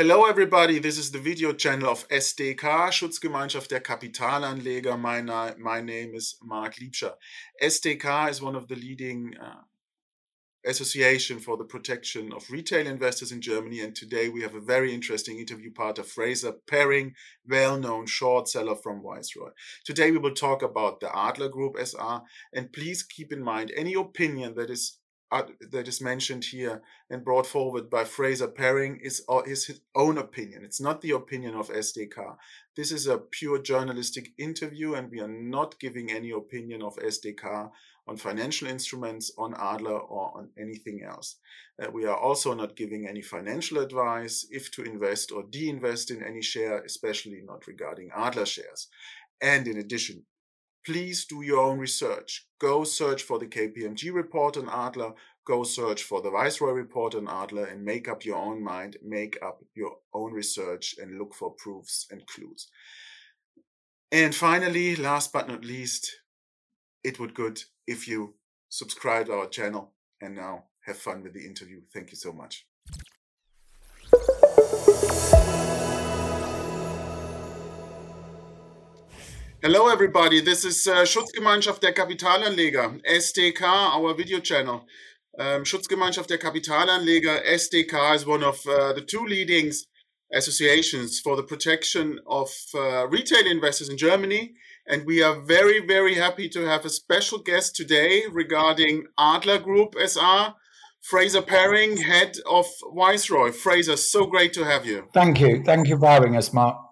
Hello everybody, this is the video channel of SDK, Schutzgemeinschaft der Kapitalanleger. My, my name is Mark Liebscher. SDK is one of the leading uh, association for the protection of retail investors in Germany. And today we have a very interesting interview part of Fraser Perring, well-known short seller from Viceroy. Today we will talk about the Adler Group SR. And please keep in mind any opinion that is that is mentioned here and brought forward by Fraser Perring is, uh, is his own opinion. It's not the opinion of SDK. This is a pure journalistic interview, and we are not giving any opinion of SDK on financial instruments, on Adler, or on anything else. Uh, we are also not giving any financial advice if to invest or de-invest in any share, especially not regarding Adler shares. And in addition, please do your own research. Go search for the KPMG report on Adler, go search for the Viceroy report on Adler, and make up your own mind, make up your own research, and look for proofs and clues. And finally, last but not least, it would good if you subscribe to our channel and now have fun with the interview. Thank you so much. Hello, everybody. This is uh, Schutzgemeinschaft der Kapitalanleger, SDK, our video channel. Um, Schutzgemeinschaft der Kapitalanleger, SDK, is one of uh, the two leading associations for the protection of uh, retail investors in Germany. And we are very, very happy to have a special guest today regarding Adler Group SR, Fraser Perring, head of Viceroy. Fraser, so great to have you. Thank you. Thank you for having us, Mark.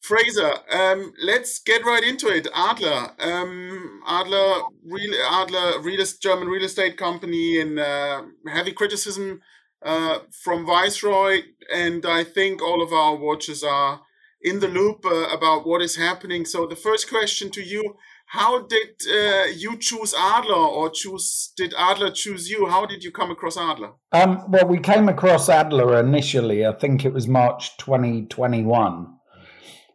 Fraser, um, let's get right into it. Adler, um, Adler, real, Adler, real, German real estate company, in uh, heavy criticism uh, from Viceroy, and I think all of our watchers are in the loop uh, about what is happening. So the first question to you: How did uh, you choose Adler, or choose did Adler choose you? How did you come across Adler? Um, well, we came across Adler initially. I think it was March 2021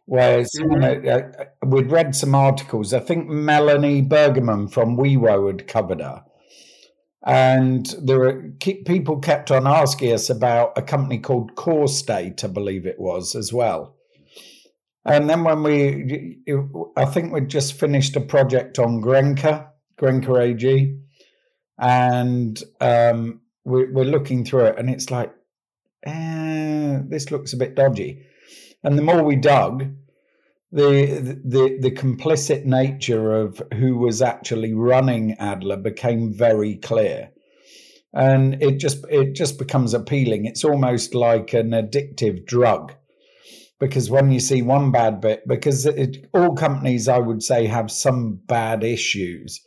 Whereas mm-hmm. uh, we'd read some articles. I think Melanie Bergermann from WiWo had covered her. And there were people kept on asking us about a company called Corestate, I believe it was as well. And then when we, I think we'd just finished a project on Grenke, Grenke AG, and um, we, are looking through it, and it's like, eh, this looks a bit dodgy. And the more we dug, the the the complicit nature of who was actually running Adler became very clear. And it just it just becomes appealing. It's almost like an addictive drug. Because when you see one bad bit, because it, all companies, I would say, have some bad issues.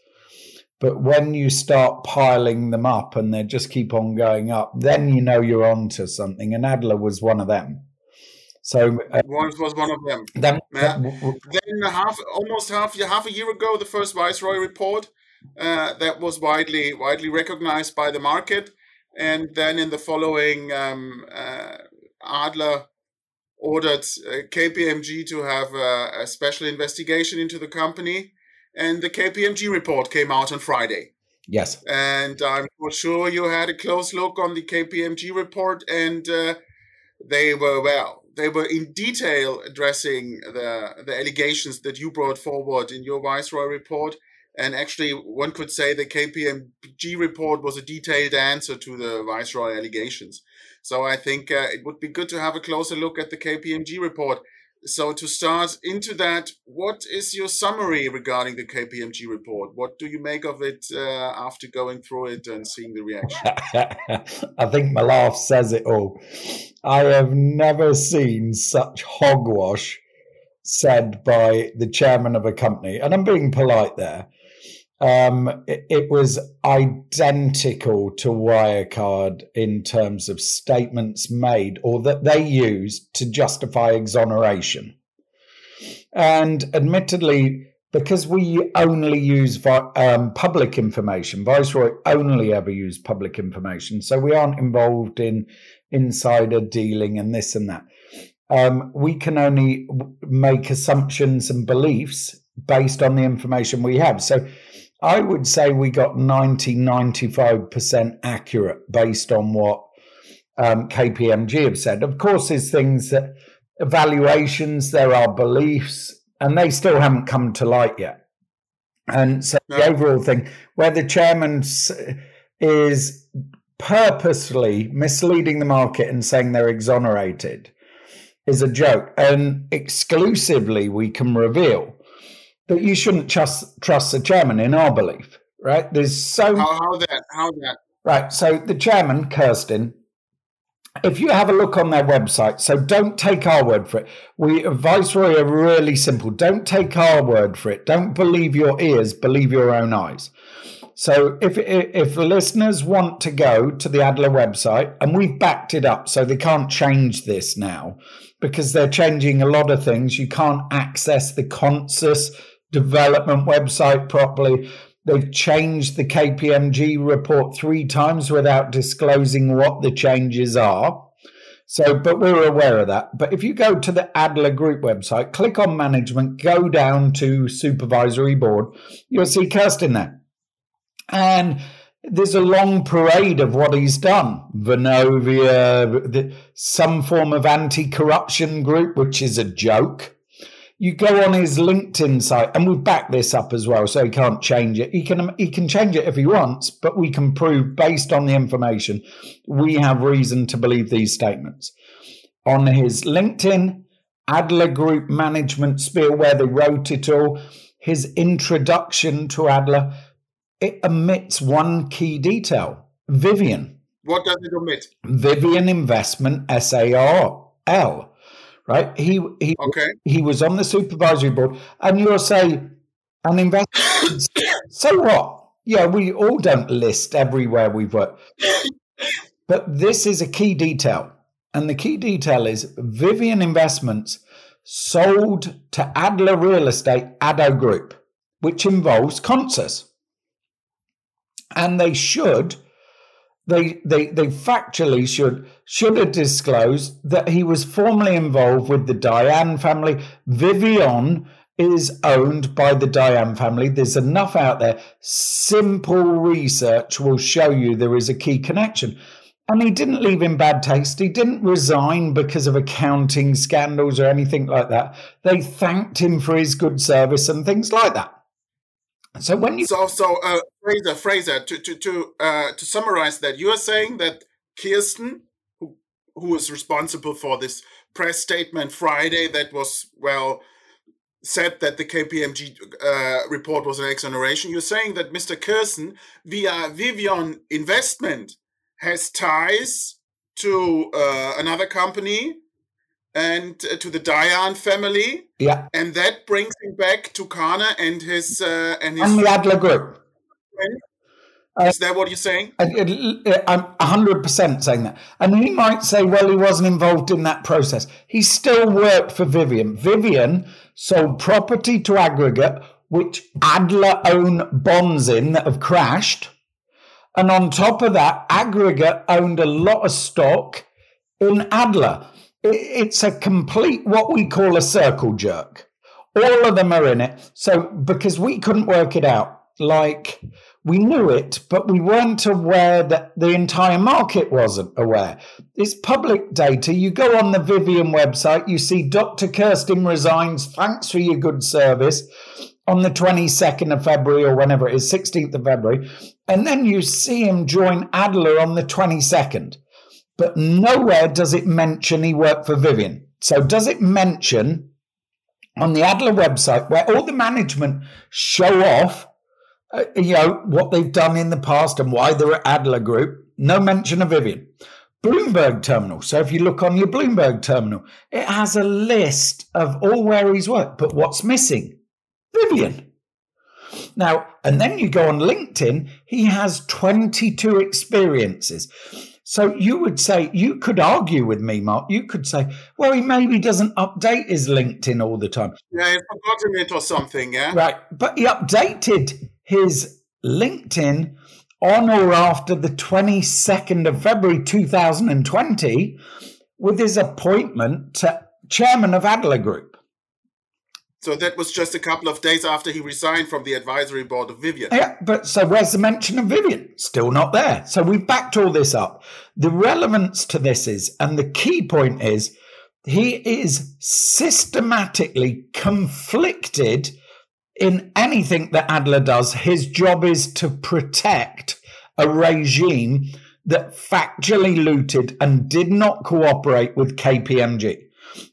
But when you start piling them up and they just keep on going up, then you know you're onto something. And Adler was one of them. So uh, was was one of them. Then, uh, then half, almost half half a year ago, the first Viceroy report uh, that was widely widely recognized by the market, and then in the following, um, uh, Adler ordered uh, KPMG to have a, a special investigation into the company, and the KPMG report came out on Friday. Yes, and I'm sure you had a close look on the KPMG report, and uh, they were well they were in detail addressing the, the allegations that you brought forward in your Viceroy report. And actually, one could say the KPMG report was a detailed answer to the Viceroy allegations. So I think uh, it would be good to have a closer look at the KPMG report. So to start into that, what is your summary regarding the KPMG report? What do you make of it uh, after going through it and seeing the reaction? I think my laugh says it all. I have never seen such hogwash said by the chairman of a company, and I'm being polite there. Um, it, it, was identical to Wirecard in terms of statements made or that they used to justify exoneration. And admittedly, because we only use um, public information, Viceroy only ever used public information, so we aren't involved in insider dealing and this and that. Um, we can only make assumptions and beliefs based on the information we have. So I would say we got 90, 95% accurate based on what um, KPMG have said. Of course, there's things that evaluations, there are beliefs, and they still haven't come to light yet. And so no. the overall thing, where the chairman is purposely misleading the market and saying they're exonerated, is a joke. And exclusively, we can reveal that you shouldn't trust trust the chairman in our belief. Right? There's so how, how that how that right. So the chairman, Kirsten, if you have a look on their website, so don't take our word for it. We Viceroy are really simple. Don't take our word for it. Don't believe your ears, believe your own eyes. So if if listeners want to go to the Adler website, and we've backed it up, so they can't change this now because they're changing a lot of things. You can't access the Consus development website properly. They've changed the KPMG report three times without disclosing what the changes are. So, but we're aware of that. But if you go to the Adler Group website, click on management, go down to supervisory board, you'll see Kirsten there. And there's a long parade of what he's done. Vonovia, some form of anti corruption group, which is a joke you go on his LinkedIn site, and we've backed this up as well, so he can't change it. He can he can change it if he wants, but we can prove based on the information we have reason to believe these statements. On his LinkedIn, Adler Group Management Spiel, where they wrote it all, his introduction to Adler, it omits one key detail: Vivion. What does it omit? Vivion Investment SARL right? He he okay. he was on the supervisory board, and you'll say an investor. so what? Yeah, we all don't list everywhere we've worked, but this is a key detail, and the key detail is Vivion Investments sold to Adler Real Estate ADO Group, which involves Consus, and they should they, they, they factually should should have disclosed that he was formerly involved with the Dayan family. Vivion is owned by the Dayan family. There's enough out there. Simple research will show you there is a key connection. And he didn't leave in bad taste. He didn't resign because of accounting scandals or anything like that. They thanked him for his good service and things like that. So when you so so uh, Fraser Fraser to to to uh, to summarize that you are saying that Kirsten who who is responsible for this press statement Friday that was well said that the KPMG uh, report was an exoneration. You're saying that Mr. Kirsten via Vivion Investment has ties to uh, another company and uh, to the Dayan family. Yeah. And that brings him back to Caner and his uh, and his and the Adler group. Is that what you're saying? I, am 100% saying that. And he might say, well, he wasn't involved in that process. He still worked for Vivion. Vivion sold property to Aggregate, which Adler own bonds in that have crashed. And on top of that, Aggregate owned a lot of stock in Adler it's a complete what we call a circle jerk. All of them are in it. So because we couldn't work it out, like we knew it, but we weren't aware that the entire market wasn't aware. It's public data. You go on the Vivion website, you see Dr. Kirsten resigns. Thanks for your good service on the 22nd of February or whenever it is, 16th of February. And then you see him join Adler on the 22nd but nowhere does it mention he worked for Vivion. So, does it mention on the Adler website where all the management show off, uh, you know, what they've done in the past and why they're at Adler Group? No mention of Vivion. Bloomberg terminal. So, if you look on your Bloomberg terminal, it has a list of all where he's worked. But what's missing? Vivion. Now, and then you go on LinkedIn, he has 22 experiences. So you would say, you could argue with me, Mark. You could say, well, he maybe doesn't update his LinkedIn all the time. Yeah, he's forgotten it or something, yeah? Right. But he updated his LinkedIn on or after the 22nd of February 2020 with his appointment to chairman of Adler Group. So that was just a couple of days after he resigned from the advisory board of Vivion. Yeah, but so where's the mention of Vivion? Still not there. So we've backed all this up. The relevance to this is, and the key point is, he is systematically conflicted in anything that Adler does. His job is to protect a regime that factually looted and did not cooperate with KPMG.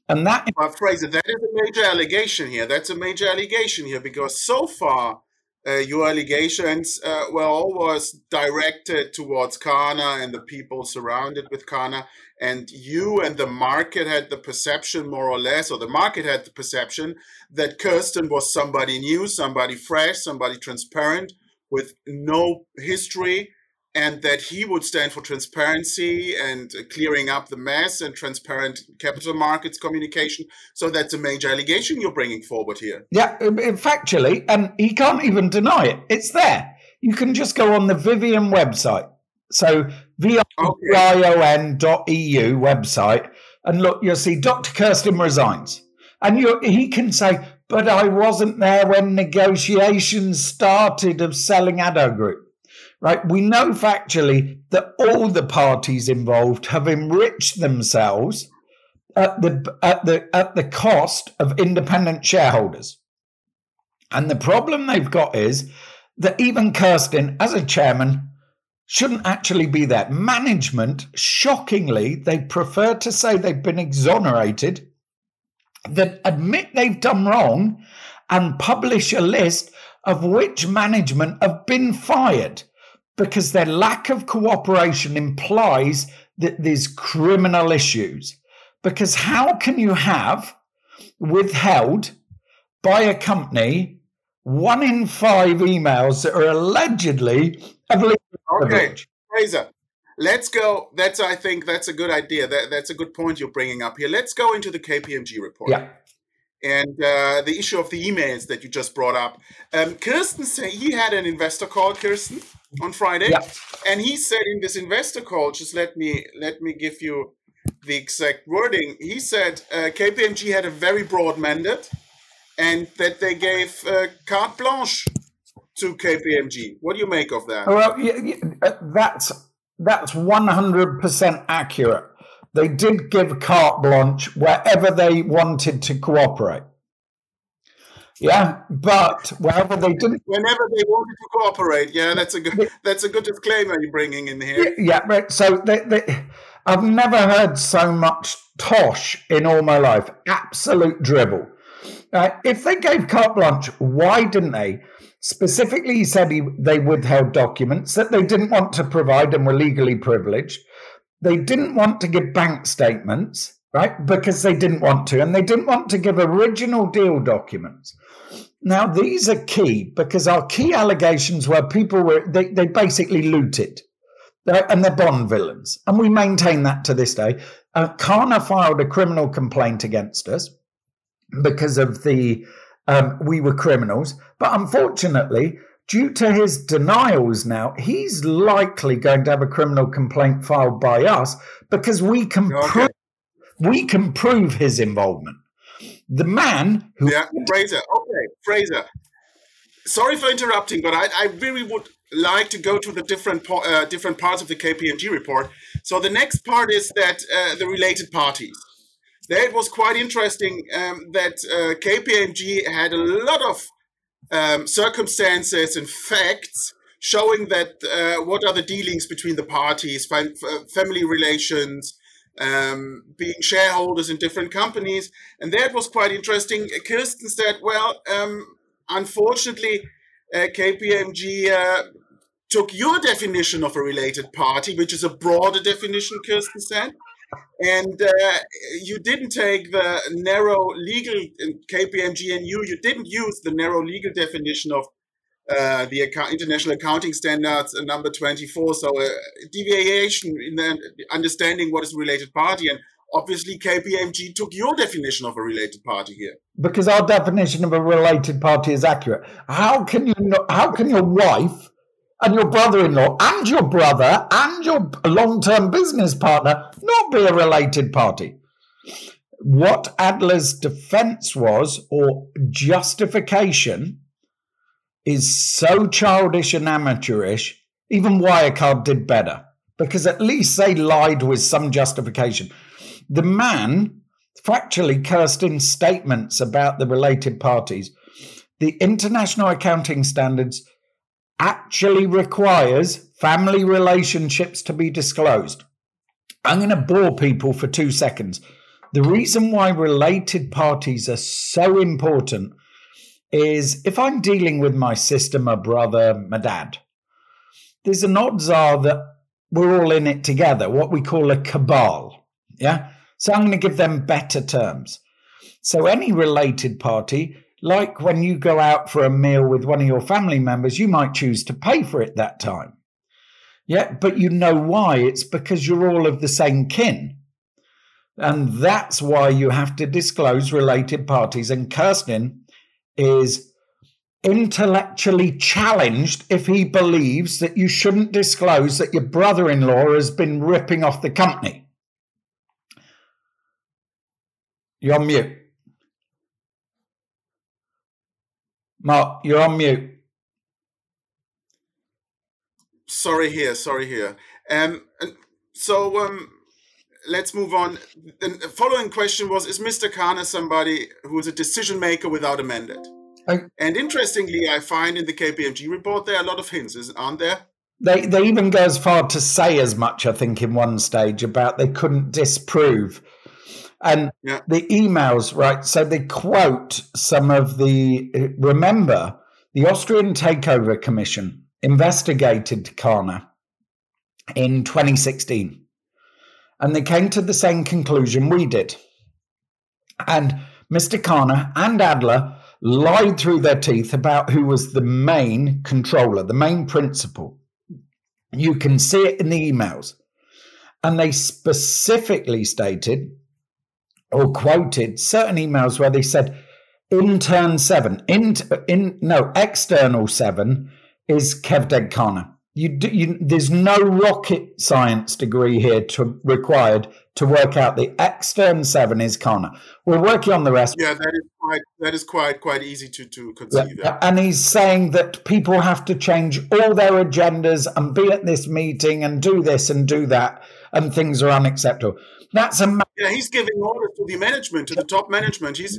And that, well, Fraser, that is a major allegation here. That's a major allegation here because so far uh, your allegations uh, were always directed towards Caner and the people surrounded with Caner. And you and the market had the perception, more or less, or the market had the perception that Kirsten was somebody new, somebody fresh, somebody transparent with no history and that he would stand for transparency and clearing up the mess and transparent capital markets communication. So that's a major allegation you're bringing forward here. Yeah, um, factually, um, and he can't even deny it. It's there. You can just go on the Vivion website. So vion.eu website and look, you'll see Dr. Kirsten resigns. And you, he can say, but I wasn't there when negotiations started of selling ADO Group right? We know factually that all the parties involved have enriched themselves at the at the at the cost of independent shareholders. And the problem they've got is that even Kirsten, as a chairman, shouldn't actually be there. Management, shockingly, they prefer to say they've been exonerated, that admit they've done wrong, and publish a list of which management have been fired because their lack of cooperation implies that there's criminal issues. Because how can you have withheld by a company one in five emails that are allegedly of legal Okay, Fraser, let's go. That's I think that's a good idea. That, that's a good point you're bringing up here. Let's go into the KPMG report. Yeah. And uh, the issue of the emails that you just brought up. Um, Kirsten said he had an investor call, Kirsten, on Friday, yeah. and he said in this investor call, just let me let me give you the exact wording. He said uh, KPMG had a very broad mandate, and that they gave uh, carte blanche to KPMG. What do you make of that? Well, uh, that's that's one hundred percent accurate. They did give carte blanche wherever they wanted to cooperate. Yeah, but wherever they didn't, whenever they wanted to cooperate, yeah, that's a good that's a good disclaimer you're bringing in here. Yeah, right. So they, they, I've never heard so much tosh in all my life. Absolute dribble. Uh, if they gave carte blanche, why didn't they? Specifically, he said he, they withheld documents that they didn't want to provide and were legally privileged. They didn't want to give bank statements, right? Because they didn't want to. And they didn't want to give original deal documents. Now, these are key because our key allegations were people were, they, they basically looted and they're Bond villains. And we maintain that to this day. Uh, Caner filed a criminal complaint against us because of the, um, we were criminals. But unfortunately, due to his denials now, he's likely going to have a criminal complaint filed by us because we can, okay. prove, we can prove his involvement. The man who. Yeah, Fraser. Okay, Fraser. Sorry for interrupting, but I, I really would like to go to the different uh, different parts of the KPMG report. So the next part is that uh, the related parties. There it was quite interesting um, that uh, KPMG had a lot of um, circumstances and facts showing that uh, what are the dealings between the parties, family relations, um, being shareholders in different companies. And that was quite interesting. Kirsten said, well, um, unfortunately, uh, KPMG uh, took your definition of a related party, which is a broader definition, Kirsten said. And uh, you didn't take the narrow legal KPMG and you, you didn't use the narrow legal definition of uh, the account, international accounting standards uh, number 24 so uh, deviation in the understanding what is a related party. And obviously kpmg took your definition of a related party here. Because our definition of a related party is accurate. How can you how can your wife and your brother-in-law and your brother and your long-term business partner not be a related party? What Adler's defense was or justification is so childish and amateurish, even Wirecard did better because at least they lied with some justification. The man factually cursed in statements about the related parties. The International Accounting Standards actually requires family relationships to be disclosed. I'm going to bore people for two seconds. The reason why related parties are so important is if I'm dealing with my sister, my brother, my dad, there's an odds are that we're all in it together, what we call a cabal. Yeah. So I'm going to give them better terms. So any related party, like when you go out for a meal with one of your family members, you might choose to pay for it that time. Yeah, but you know why? It's because you're all of the same kin. And that's why you have to disclose related parties. And Kirsten is intellectually challenged if he believes that you shouldn't disclose that your brother in law has been ripping off the company. You're on mute. Mark, you're on mute. Sorry here, sorry here. Um, so um, let's move on. The following question was: Is Mr. Caner somebody who is a decision maker without a mandate? I, and interestingly, I find in the KPMG report there are a lot of hints, aren't there? They they even go as far to say as much, I think, in one stage about they couldn't disprove. And yeah. the emails, right? So they quote some of the. Remember, the Austrian Takeover Commission investigated Caner in 2016, and they came to the same conclusion we did. And Mr. Caner and Adler lied through their teeth about who was the main controller, the main principal. You can see it in the emails. And they specifically stated or quoted certain emails where they said intern seven, in, in no, external seven is Cevdet Caner. You, do, you, there's no rocket science degree here to, required to work out the extern seven is Caner. We're working on the rest. Yeah, that is quite that is quite quite easy to to conceive. Yeah. And he's saying that people have to change all their agendas and be at this meeting and do this and do that, and things are unacceptable. That's a yeah. He's giving orders to the management, to the top management. He's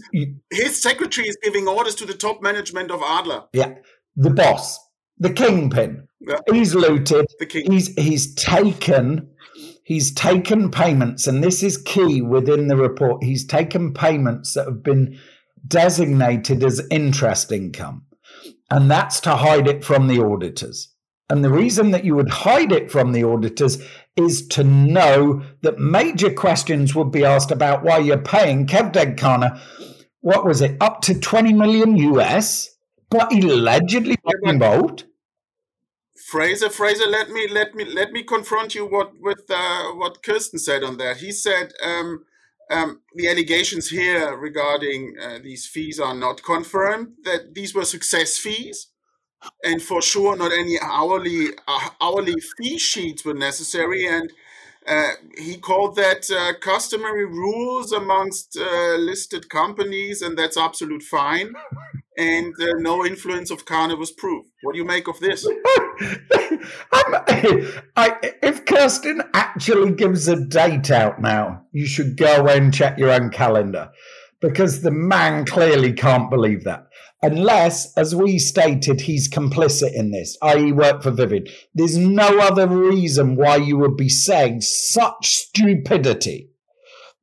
his secretary is giving orders to the top management of Adler. Yeah, the boss, the kingpin. Yeah. He's looted. He's he's taken he's taken payments, and this is key within the report. He's taken payments that have been designated as interest income, and that's to hide it from the auditors. And the reason that you would hide it from the auditors is to know that major questions would be asked about why you're paying Cevdet Caner, what was it, up to 20 million US, but allegedly involved. Fraser, Fraser, let me let me let me confront you what with uh, what Kirsten said on that. He said um, um, the allegations here regarding uh, these fees are not confirmed. That these were success fees, and for sure not any hourly uh, hourly fee sheets were necessary. And uh, he called that uh, customary rules amongst uh, listed companies, and that's absolute fine and uh, no influence of Caner was proved. What do you make of this? I, if Kirsten actually gives a date out now, you should go away and check your own calendar because the man clearly can't believe that. Unless, as we stated, he's complicit in this, i.e., work for Vivion. There's no other reason why you would be saying such stupidity.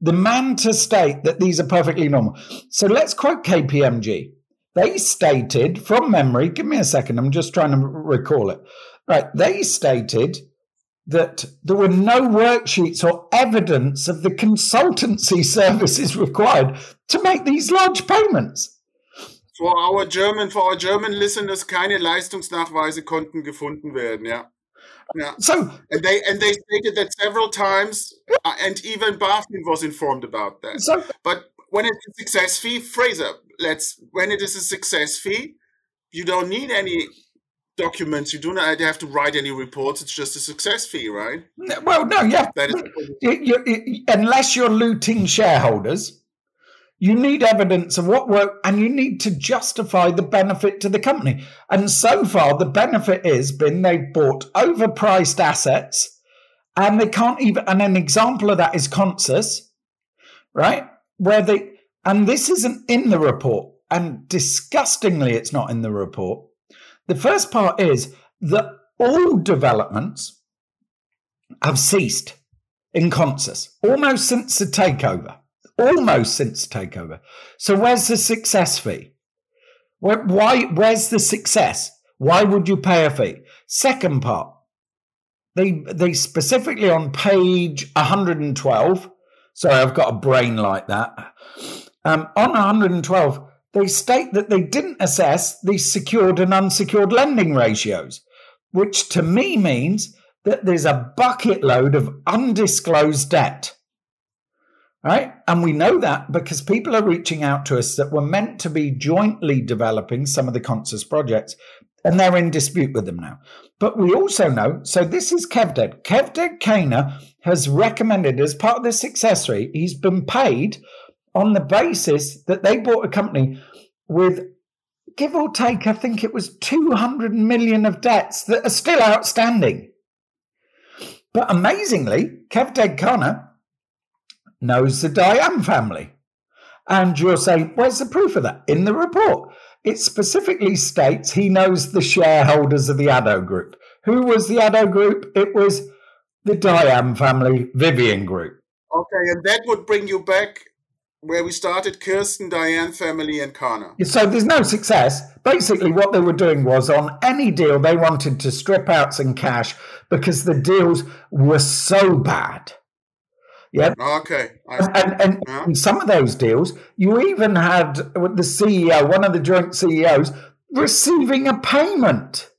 The man to state that these are perfectly normal. So let's quote KPMG. They stated from memory, give me a second, I'm just trying to recall it. Right, they stated that there were no worksheets or evidence of the consultancy services required to make these large payments. For our German, for our German listeners, keine Leistungsnachweise konnten gefunden werden, ja. Yeah. So and they and they stated that several times, uh, and even BaFin was informed about that. So, but when it's a success fee, Fraser, let's when it is a success fee, you don't need any documents. You do not have to write any reports. It's just a success fee, right? Well, no, yeah. That is you, unless you're looting shareholders, You need evidence of what work and you need to justify the benefit to the company. And so far, the benefit has been they've bought overpriced assets and they can't even, and an example of that is Consus, right? Where they, and this isn't in the report, and disgustingly, it's not in the report. The first part is that all developments have ceased in Consus almost since the takeover. Almost since the takeover. So, where's the success fee? Where, why? Where's the success? Why would you pay a fee? Second part, they they specifically on page 112. Sorry, I've got a brain like that. Um, on 112, they state that they didn't assess the secured and unsecured lending ratios, which to me means that there's a bucket load of undisclosed debt. Right? And we know that because people are reaching out to us that were meant to be jointly developing some of the Consus projects, and they're in dispute with them now. But we also know, so this is Cevdet. Cevdet Caner has recommended as part of the success rate, he's been paid on the basis that they bought a company with give or take, I think it was 200 million of debts that are still outstanding. But amazingly, Cevdet Caner knows the Dayan family. And you'll say, where's the proof of that? In the report. It specifically states he knows the shareholders of the ADO Group. Who was the ADO Group? It was the Dayan family, Vivion Group. Okay, and that would bring you back where we started Kirsten, Dayan, family, and Caner. So there's no success. Basically, what they were doing was on any deal, they wanted to strip out some cash because the deals were so bad. Yeah. Okay. And, and, yeah. in some of those deals, you even had the CEO, one of the joint CEOs, receiving a payment.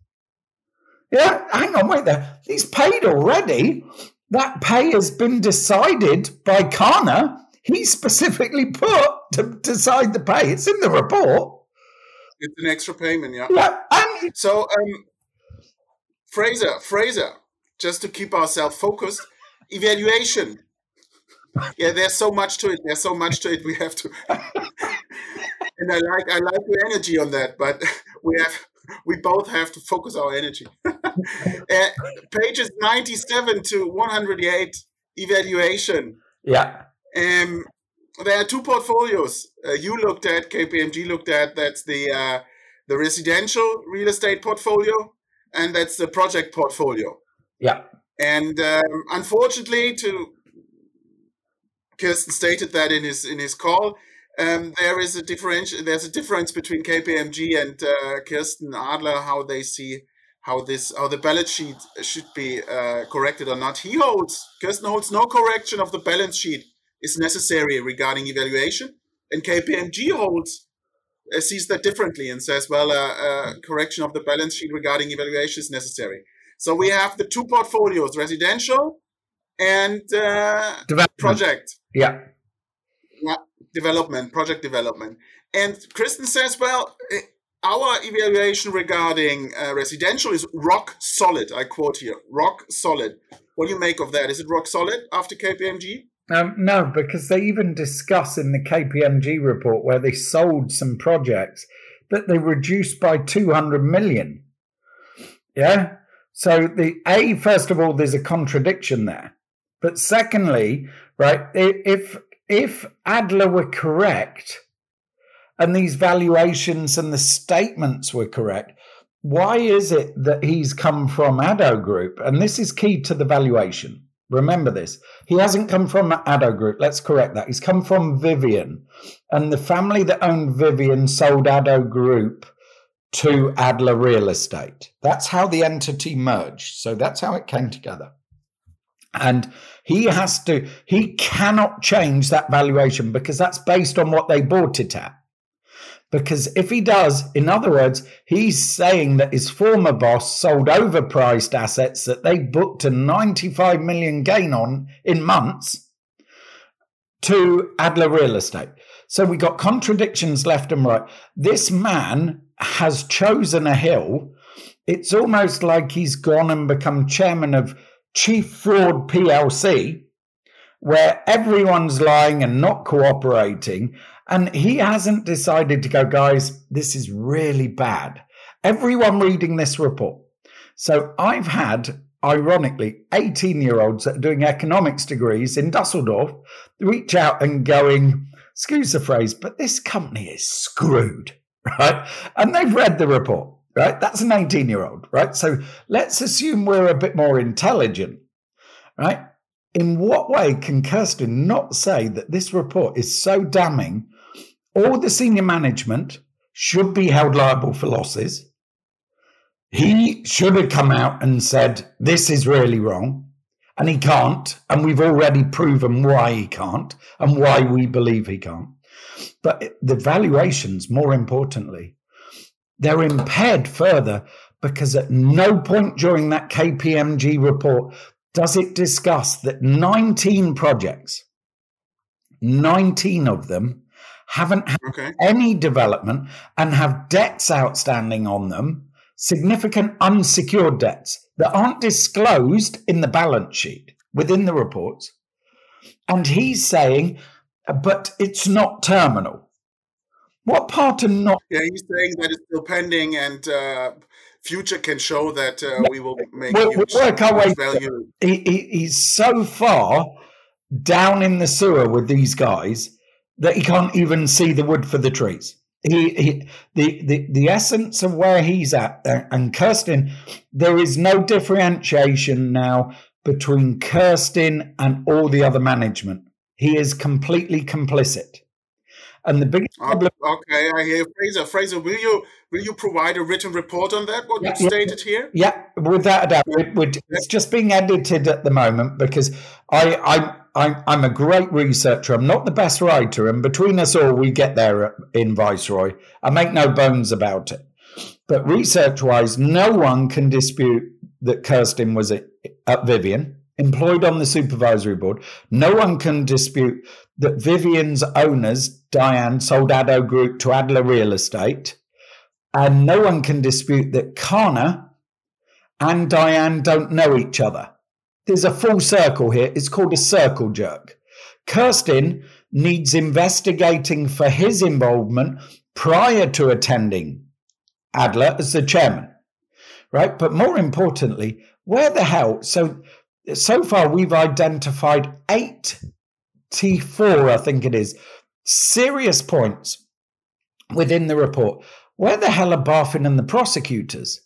Yeah. Hang on, wait there. He's paid already. That pay has been decided by Caner he specifically put to decide the pay. It's in the report. It's an extra payment, yeah. Yeah. And- so, um, Fraser, Fraser, just to keep ourselves focused, evaluation. Yeah, there's so much to it. There's so much to it. We have to, and I like I like your energy on that, but we have we both have to focus our energy. uh, pages 97 to 108 evaluation. Yeah. Um, there are two portfolios uh, you looked at, KPMG looked at. That's the uh, the residential real estate portfolio, and that's the project portfolio. Yeah. And um, unfortunately, to Kirsten stated that in his in his call, um, there is a differential. There's a difference between KPMG and uh, Kirsten Adler how they see how this how the balance sheet should be uh, corrected or not. He holds Kirsten holds no correction of the balance sheet is necessary regarding evaluation. And KPMG holds uh, sees that differently and says, well, a uh, uh, correction of the balance sheet regarding evaluation is necessary. So we have the two portfolios, residential and uh, project. Yeah. yeah. Development, project development. And Kirsten says, well, eh, our evaluation regarding uh, residential is rock solid. I quote here, rock solid. What do you make of that? Is it rock solid after KPMG? Um, no, because they even discuss in the KPMG report where they sold some projects that they reduced by 200 million. Yeah. So the A, first of all, there's a contradiction there. But secondly, right, if if Adler were correct and these valuations and the statements were correct, why is it that he's come from ADO Group? And this is key to the valuation. Remember this. He hasn't come from ADO Group. Let's correct that. He's come from Vivion. And the family that owned Vivion sold ADO Group to Adler Real Estate. That's how the entity merged. So that's how it came together. And he has to, he cannot change that valuation because that's based on what they bought it at. Because if he does, in other words, he's saying that his former boss sold overpriced assets that they booked a 95 million gain on in months to Adler Real Estate. So we got contradictions left and right. This man has chosen a hill. It's almost like he's gone and become chairman of Chief Fraud PLC where everyone's lying and not cooperating. And he hasn't decided to go, guys, this is really bad. Everyone reading this report. So I've had, ironically, 18 year olds that are doing economics degrees in Dusseldorf reach out and going, excuse the phrase, but this company is screwed, right? And they've read the report, right? That's an 18 year old, right? So let's assume we're a bit more intelligent, right? In what way can Kirsten not say that this report is so damning? All the senior management should be held liable for losses. He should have come out and said, This is really wrong. And he can't. And we've already proven why he can't and why we believe he can't. But the valuations, more importantly, they're impaired further because at no point during that KPMG report does it discuss that 19 projects, 19 of them, haven't had okay. any development and have debts outstanding on them, significant unsecured debts that aren't disclosed in the balance sheet within the reports. And he's saying, but it's not terminal. What part of not? Yeah, he's saying that it's still pending and uh, future can show that uh, we will make we'll, huge, work our way value. He, he, he's so far down in the sewer with these guys that he can't even see the wood for the trees. He, he, the, the, the essence of where he's at, uh, and Kirsten, there is no differentiation now between Kirsten and all the other management. He is completely complicit. And the biggest oh, problem. Okay, I hear Fraser. Fraser, will you will you provide a written report on that? What yeah, you stated yeah, here? Yeah, without a doubt. It, it, it's just being edited at the moment because I I I'm, I'm a great researcher. I'm not the best writer, and between us all, we get there in Viceroy. I make no bones about it. But research wise, no one can dispute that Kirsten was at, at Vivion, employed on the supervisory board. No one can dispute that Vivion's owners, Dayan, sold ADO Group to Adler Real Estate. And no one can dispute that Caner and Dayan don't know each other. There's a full circle here. It's called a circle jerk. Kirsten needs investigating for his involvement prior to attending Adler as the chairman, right? But more importantly, where the hell? So, so far we've identified eight T4, I think it is, serious points within the report. Where the hell are BaFin and the prosecutors?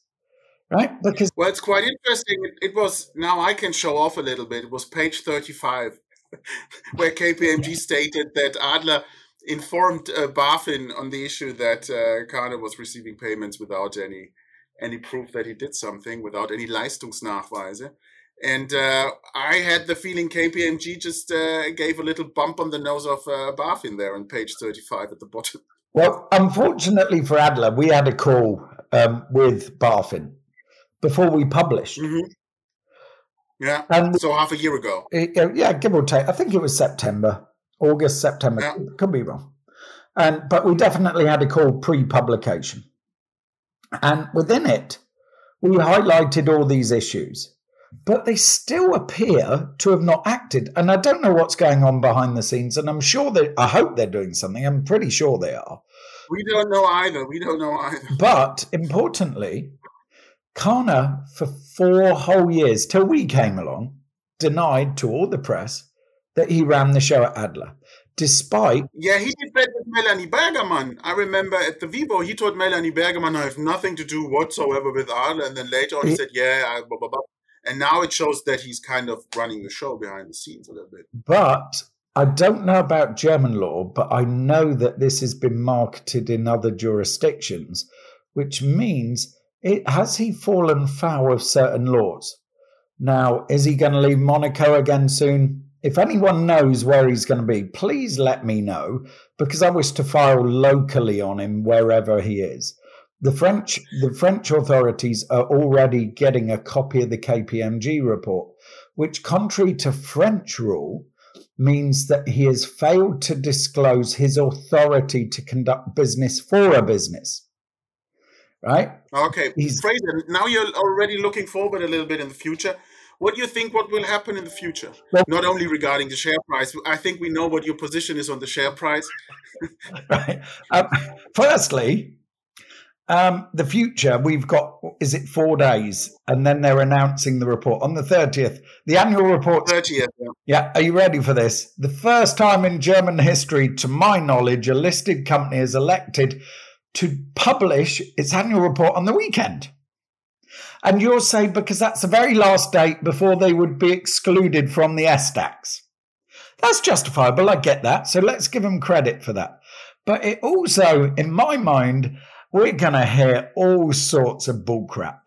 Right? Because well, it's quite interesting. It, it, was now I can show off a little bit. It was page thirty-five, where KPMG stated that Adler informed uh, BaFin on the issue that uh, was receiving payments without any any proof that he did something, without any Leistungsnachweise. And uh, I had the feeling KPMG just uh, gave a little bump on the nose of uh, BaFin there on page 35 at the bottom. Well, unfortunately for Adler, we had a call um, with BaFin before we published. Mm-hmm. Yeah. And so half a year ago. yeah, give or take. I think it was September, August, September. Yeah. Could be wrong. And but we definitely had a call pre-publication, and within it, we highlighted all these issues. But they still appear to have not acted, and I don't know what's going on behind the scenes. And I'm sure that I hope they're doing something. I'm pretty sure they are. We don't know either. We don't know either. But importantly, Caner, for four whole years, till we came along, denied to all the press that he ran the show at Adler, despite. Yeah, he did that with Melanie Bergermann. I remember at the WiWo, he told Melanie Bergermann, I have nothing to do whatsoever with Adler. And then later on, he, he said, Yeah, I, blah, blah, blah. And now it shows that he's kind of running the show behind the scenes a little bit. But I don't know about German law, but I know that this has been marketed in other jurisdictions, which means it, has he fallen foul of certain laws? Now, is he going to leave Monaco again soon? If anyone knows where he's going to be, please let me know because I wish to file locally on him wherever he is. The French, the French authorities are already getting a copy of the KPMG report, which, contrary to French rule, means that he has failed to disclose his authority to conduct business for a business right? Okay, He's, Fraser. Now you're already looking forward a little bit in the future. what do you think what will happen in the future? Well, Not only regarding the share price, I think we know what your position is on the share price. right. Um, firstly, um, the future, we've got, is it four days? And then they're announcing the report on the 30th. The annual report. 30th. Yeah. yeah. Are you ready for this? The first time in German history, to my knowledge, a listed company is elected to publish its annual report on the weekend. And you'll say because that's the very last date before they would be excluded from the SDAX. That's justifiable. I get that. So let's give them credit for that. But it also, in my mind, we're going to hear all sorts of bullcrap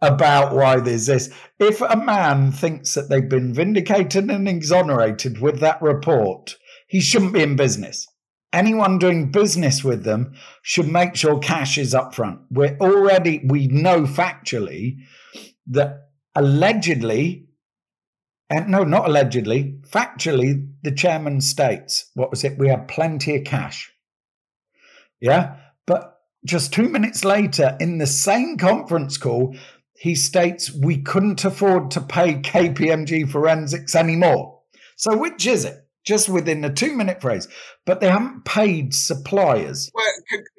about why there's this. If a man thinks that they've been vindicated and exonerated with that report, he shouldn't be in business. Anyone doing business with them should make sure cash is up front. We're already, we know factually that allegedly, and no, not allegedly, factually, the chairman states, what was it? We have plenty of cash. Yeah. But just two minutes later, in the same conference call, he states we couldn't afford to pay KPMG Forensics anymore. So, which is it? Just within a two minute phrase. But they haven't paid suppliers. Well,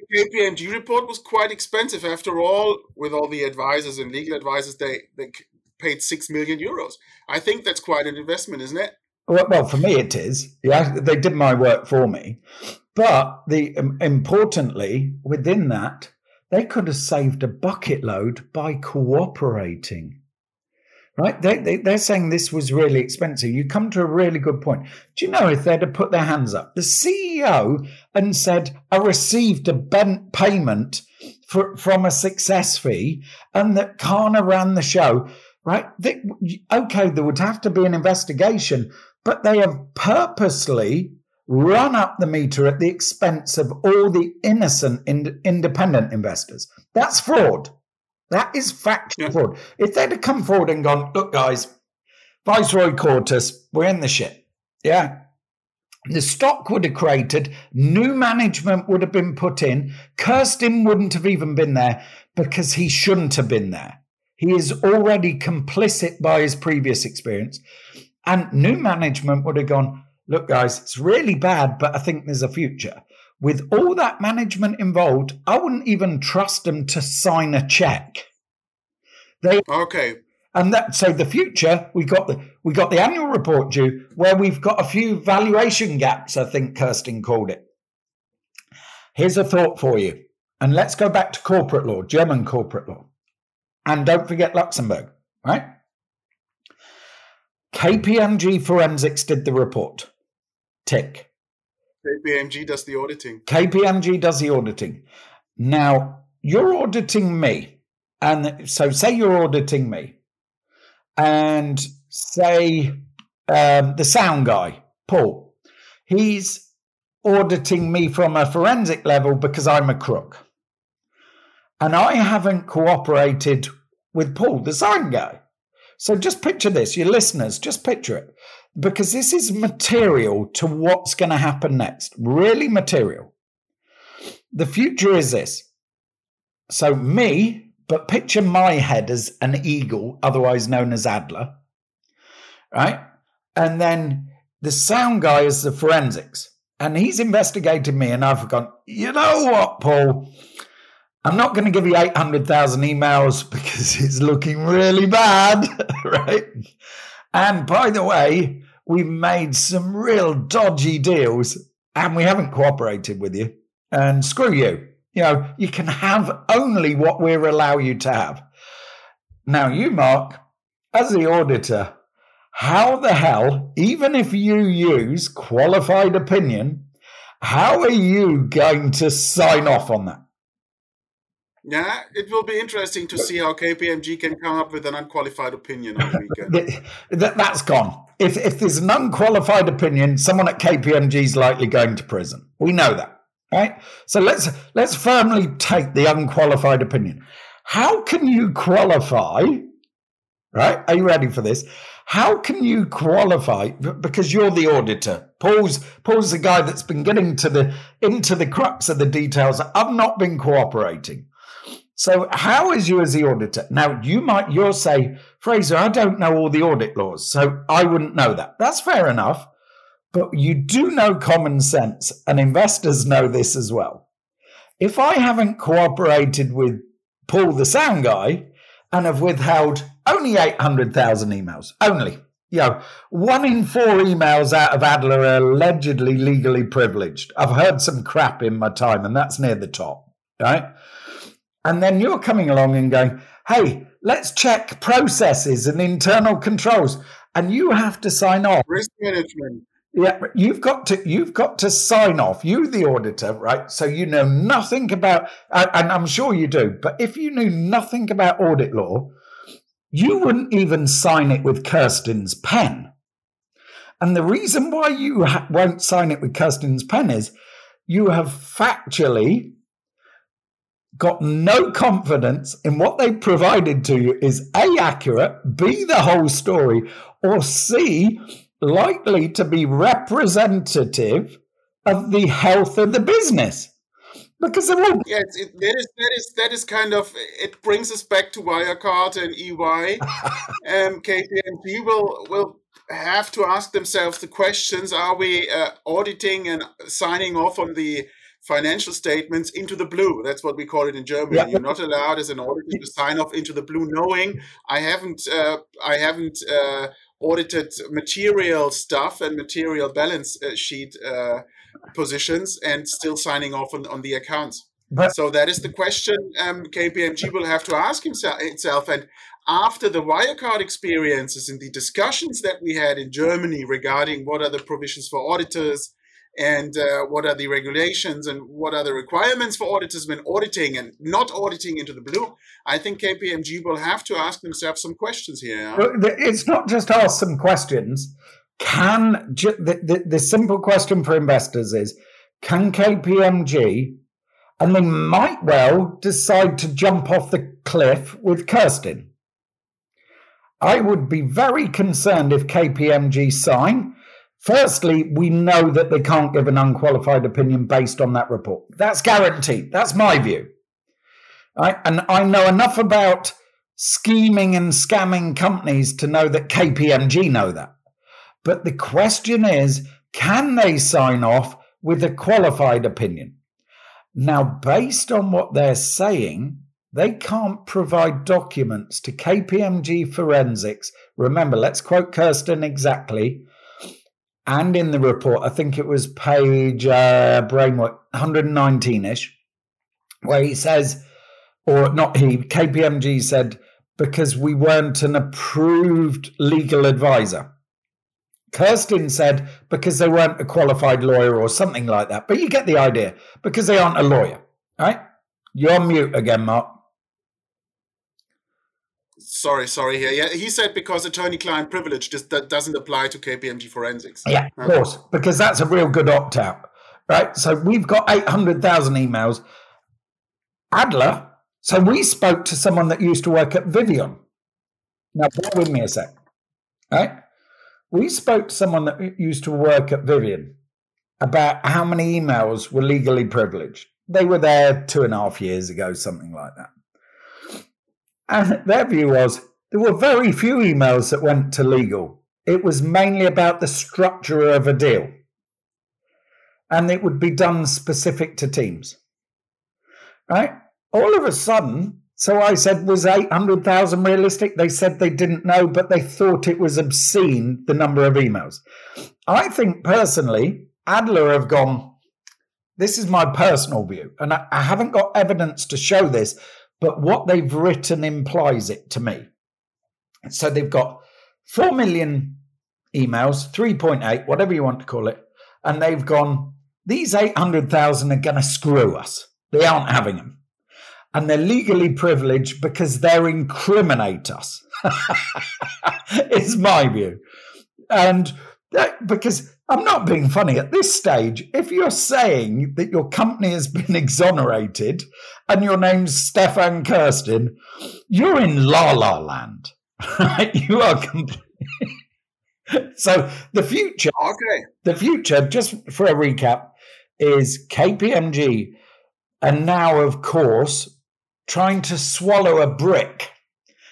the KPMG report was quite expensive. After all, with all the advisors and legal advisors, they, they paid 6 million euros. I think that's quite an investment, isn't it? Well, well, for me it is. Yeah, they did my work for me. But the um, importantly, within that, they could have saved a bucket load by cooperating. Right? They, they, they're saying this was really expensive. You come to a really good point. Do you know if they'd have put their hands up, the CEO and said, I received a bent payment for, from a success fee and that Caner ran the show, right? They, okay, there would have to be an investigation, but they have purposely run up the meter at the expense of all the innocent ind- independent investors. That's fraud. That is factual fraud. If they'd have come forward and gone, look, guys, Viceroy Quartus, we're in the shit. Yeah. The stock would have created, new management would have been put in. Kirsten wouldn't have even been there because he shouldn't have been there. He is already complicit by his previous experience. And new management would have gone, look, guys, it's really bad, but I think there's a future. With all that management involved, I wouldn't even trust them to sign a check. They okay. And that so the future we got the we got the annual report due where we've got a few valuation gaps. I think Kirsten called it. Here's a thought for you, and let's go back to corporate law, German corporate law, and don't forget Luxembourg, right? KPMG Forensics did the report. Tick. KPMG does the auditing. KPMG does the auditing. Now, you're auditing me. And so, say you're auditing me, and say um, the sound guy, Paul, he's auditing me from a forensic level because I'm a crook. And I haven't cooperated with Paul, the sound guy. So just picture this, your listeners, just picture it, because this is material to what's going to happen next. Really material. The future is this. So, me, but picture my head as an eagle, otherwise known as Adler, right? And then the sound guy is the forensics. And he's investigated me, and I've gone, you know what, Paul? I'm not going to give you 800,000 emails because it's looking really bad, right? And by the way, we've made some real dodgy deals and we haven't cooperated with you. And screw you. You know, you can have only what we allow you to have. Now, you, Mark, as the auditor, how the hell, even if you use qualified opinion, how are you going to sign off on that? Yeah, it will be interesting to see how KPMG can come up with an unqualified opinion on weekend. that, that's gone. If, if there's an unqualified opinion, someone at KPMG is likely going to prison. We know that, right? So let's let's firmly take the unqualified opinion. How can you qualify? Right? Are you ready for this? How can you qualify because you're the auditor? Paul's Paul's the guy that's been getting to the into the crux of the details. I've not been cooperating. So, how is you as the auditor? Now, you might you'll say, Fraser, I don't know all the audit laws, so I wouldn't know that. That's fair enough, but you do know common sense, and investors know this as well. If I haven't cooperated with Paul, the sound guy, and have withheld only 800,000 emails, only, you know, one in four emails out of Adler are allegedly legally privileged. I've heard some crap in my time, and that's near the top, right? And then you're coming along and going, hey, let's check processes and internal controls. And you have to sign off. Risk management. Yeah, you've got to you've got to sign off. You, the auditor, right? So you know nothing about, and I'm sure you do. But if you knew nothing about audit law, you wouldn't even sign it with Kirsten's pen. And the reason why you ha- won't sign it with Kirsten's pen is you have factually got no confidence in what they provided to you is A, accurate, B, the whole story, or C, likely to be representative of the health of the business. Because they're all. Yeah, it, that, is, that, is, that is kind of, it brings us back to Wirecard and EY. um, KPMG will, will have to ask themselves the questions are we uh, auditing and signing off on the financial statements into the blue. That's what we call it in Germany. Yeah. You're not allowed as an auditor to sign off into the blue, knowing I haven't uh, I haven't uh, audited material stuff and material balance uh, sheet uh, positions and still signing off on, on the accounts. But, so that is the question um, KPMG will have to ask himself itself. And after the Wirecard experiences and the discussions that we had in Germany regarding what are the provisions for auditors, and uh, what are the regulations and what are the requirements for auditors when auditing and not auditing into the blue, I think KPMG will have to ask themselves some questions here. It's not just ask some questions. Can the, the, the simple question for investors is can KPMG and they might well decide to jump off the cliff with Kirsten? I would be very concerned if KPMG sign Firstly, we know that they can't give an unqualified opinion based on that report. That's guaranteed. That's my view. And I know enough about scheming and scamming companies to know that KPMG know that. But the question is can they sign off with a qualified opinion? Now, based on what they're saying, they can't provide documents to KPMG Forensics. Remember, let's quote Kirsten exactly and in the report, I think it was page uh, Brainwork 119 ish, where he says, or not he, KPMG said, because we weren't an approved legal advisor. Kirsten said, because they weren't a qualified lawyer or something like that. But you get the idea, because they aren't a lawyer, right? You're mute again, Mark sorry, sorry here. Yeah, he said because attorney-client privilege just that doesn't apply to KPMG forensics. Yeah, of course, because that's a real good opt-out, right? So we've got eight hundred thousand emails. Adler. So we spoke to someone that used to work at Vivion. Now, bear with me a sec, right? We spoke to someone that used to work at Vivion about how many emails were legally privileged. They were there two and a half years ago, something like that. And their view was there were very few emails that went to legal. It was mainly about the structure of a deal. And it would be done specific to teams. Right? All of a sudden, so I said, was 800,000 realistic? They said they didn't know, but they thought it was obscene, the number of emails. I think personally, Adler have gone, this is my personal view, and I, I haven't got evidence to show this, but what they've written implies it to me. So they've got 4 million emails, 3.8, whatever you want to call it, and they've gone, these 800,000 are going to screw us. They aren't having them. And they're legally privileged because they're incriminate us, is my view. And that, because I'm not being funny at this stage. If you're saying that your company has been exonerated and your name's Stefan Kirsten, you're in la la land. you are completely. so the future. Okay. The future, just for a recap, is KPMG, and now, of course, trying to swallow a brick,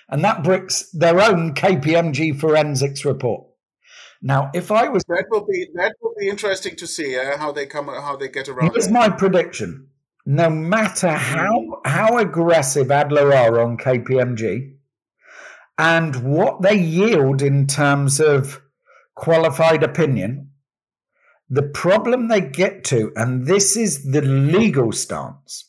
and that brick's their own KPMG forensics report. Now, if I was that will be that will be interesting to see uh, how they come how they get around. Here's my prediction: no matter how how aggressive Adler are on KPMG, and what they yield in terms of qualified opinion, the problem they get to, and this is the legal stance,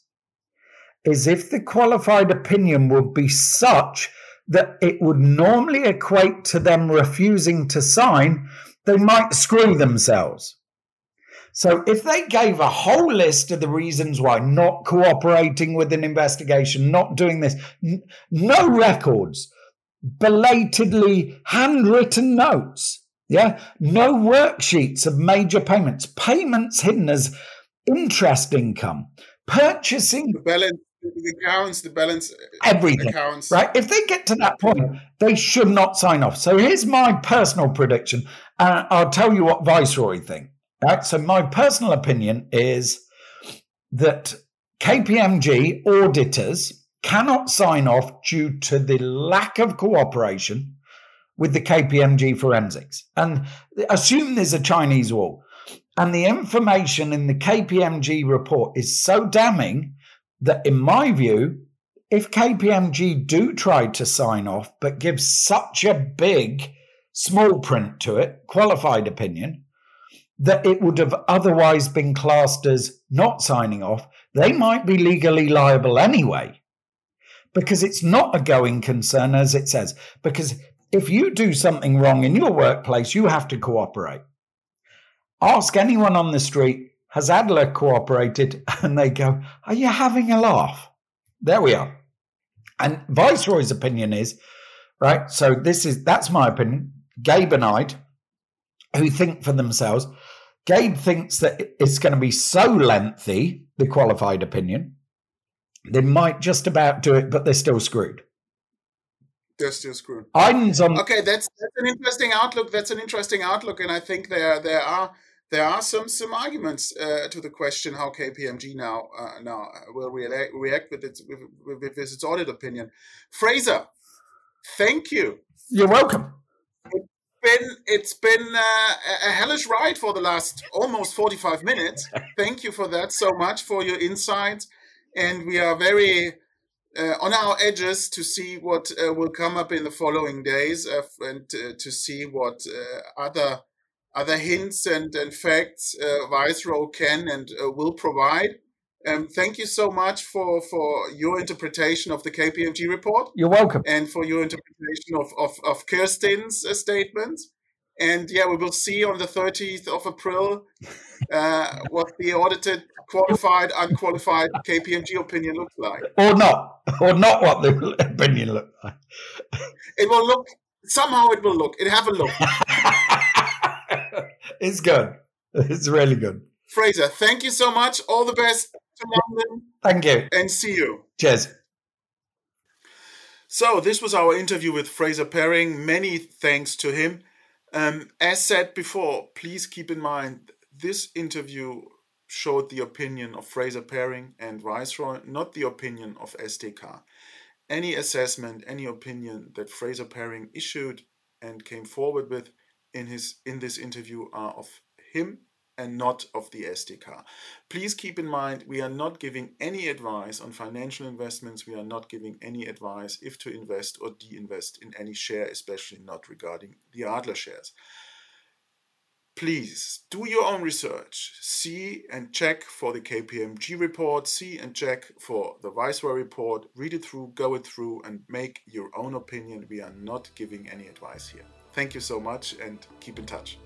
is if the qualified opinion would be such that it would normally equate to them refusing to sign, they might screw themselves. So if they gave a whole list of the reasons why not cooperating with an investigation, not doing this, n- no records, belatedly handwritten notes, yeah, no worksheets of major payments, payments hidden as interest income, purchasing balance the accounts, the balance, uh, everything. Accounts. Right? If they get to that point, they should not sign off. So here's my personal prediction, and I'll tell you what Viceroy think. Right? So my personal opinion is that KPMG auditors cannot sign off due to the lack of cooperation with the KPMG forensics. And assume there's a Chinese wall. And the information in the KPMG report is so damning that, in my view, if KPMG do try to sign off but give such a big small print to it, qualified opinion, that it would have otherwise been classed as not signing off, they might be legally liable anyway. Because it's not a going concern, as it says. Because if you do something wrong in your workplace, you have to cooperate. Ask anyone on the street has Adler cooperated? And they go, Are you having a laugh? There we are. And Viceroy's opinion is, right? So this is that's my opinion. Gabe and I, who think for themselves, Gabe thinks that it's going to be so lengthy, the qualified opinion, they might just about do it, but they're still screwed. They're still screwed. Iden's on. Okay, that's that's an interesting outlook. That's an interesting outlook, and I think there there are there are some some arguments uh, to the question how KPMG now uh, now will react, react with its with, with, its audit opinion. Fraser, thank you. You're welcome. It's been it's been uh, a hellish ride for the last almost 45 minutes. thank you for that so much for your insights, and we are very. Uh, on our edges to see what uh, will come up in the following days uh, and to see what other other hints and, and facts uh, Viceroy can and uh, will provide. Um, thank you so much for, for your interpretation of the KPMG report. You're welcome. And for your interpretation of, of, of Kirsten's uh, statements. And yeah, we will see on the 30th of April uh, what the audited, qualified, unqualified KPMG opinion looks like. Or not. Or not what the opinion looks like. it will look, somehow it will look. It have a look. it's good. It's really good. Fraser, thank you so much. All the best to London. Thank you. And see you. Cheers. So, this was our interview with Fraser Perring. Many thanks to him. Um, as said before, please keep in mind this interview showed the opinion of Fraser Perring and Viceroy, not the opinion of SDK. Any assessment, any opinion that Fraser Perring issued and came forward with in his in this interview are of him and not of the SDK. Please keep in mind we are not giving any advice on financial investments. We are not giving any advice if to invest or de-invest in any share, especially not regarding the Adler shares. Please do your own research. See and check for the KPMG report. See and check for the Viceroy report. Read it through, go it through, and make your own opinion. We are not giving any advice here. Thank you so much and keep in touch.